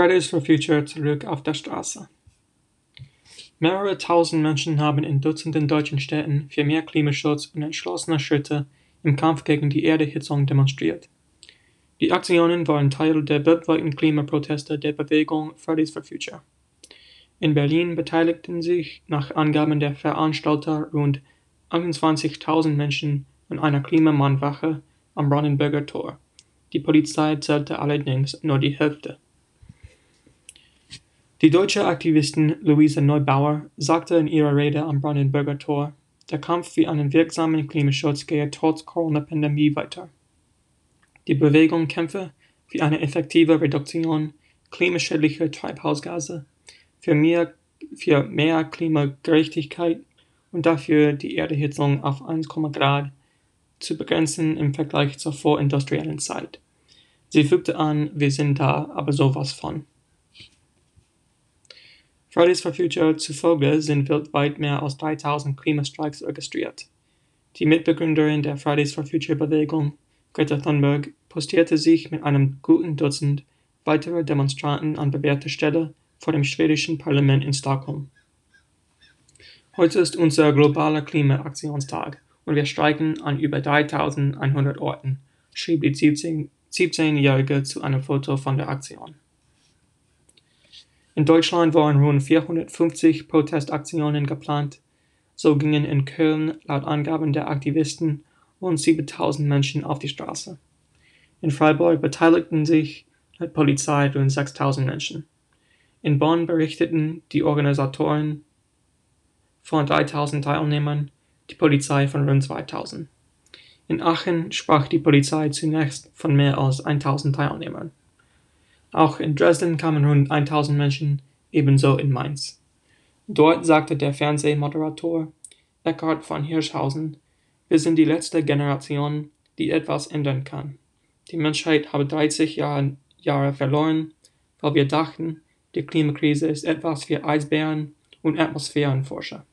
Fridays for Future zurück auf der Straße. Mehrere tausend Menschen haben in Dutzenden deutschen Städten für mehr Klimaschutz und entschlossene Schritte im Kampf gegen die Erderhitzung demonstriert. Die Aktionen waren Teil der weltweiten Klimaproteste der Bewegung Fridays for Future. In Berlin beteiligten sich nach Angaben der Veranstalter rund 21.000 Menschen an einer Klimamannwache am Brandenburger Tor. Die Polizei zählte allerdings nur die Hälfte. Die deutsche Aktivistin Luise Neubauer sagte in ihrer Rede am Brandenburger Tor, der Kampf für einen wirksamen Klimaschutz gehe trotz Corona-Pandemie weiter. Die Bewegung kämpfe für eine effektive Reduktion klimaschädlicher Treibhausgase, für mehr, für mehr Klimagerechtigkeit und dafür, die Erderhitzung auf 1, Grad zu begrenzen im Vergleich zur vorindustriellen Zeit. Sie fügte an, wir sind da, aber sowas von. Fridays for Future zufolge sind weltweit mehr als 3000 Klimastreiks registriert. Die Mitbegründerin der Fridays for Future Bewegung, Greta Thunberg, postierte sich mit einem guten Dutzend weiterer Demonstranten an bewährter Stelle vor dem schwedischen Parlament in Stockholm. Heute ist unser globaler Klimaaktionstag und wir streiken an über 3100 Orten, schrieb die 17-Jährige zu einem Foto von der Aktion. In Deutschland waren rund 450 Protestaktionen geplant. So gingen in Köln laut Angaben der Aktivisten rund 7000 Menschen auf die Straße. In Freiburg beteiligten sich laut Polizei rund 6000 Menschen. In Bonn berichteten die Organisatoren von 3000 Teilnehmern, die Polizei von rund 2000. In Aachen sprach die Polizei zunächst von mehr als 1000 Teilnehmern. Auch in Dresden kamen rund 1000 Menschen, ebenso in Mainz. Dort sagte der Fernsehmoderator Eckhard von Hirschhausen, wir sind die letzte Generation, die etwas ändern kann. Die Menschheit habe 30 Jahre, Jahre verloren, weil wir dachten, die Klimakrise ist etwas für Eisbären und Atmosphärenforscher.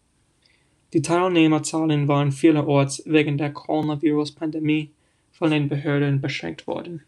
Die Teilnehmerzahlen waren vielerorts wegen der Coronavirus-Pandemie von den Behörden beschränkt worden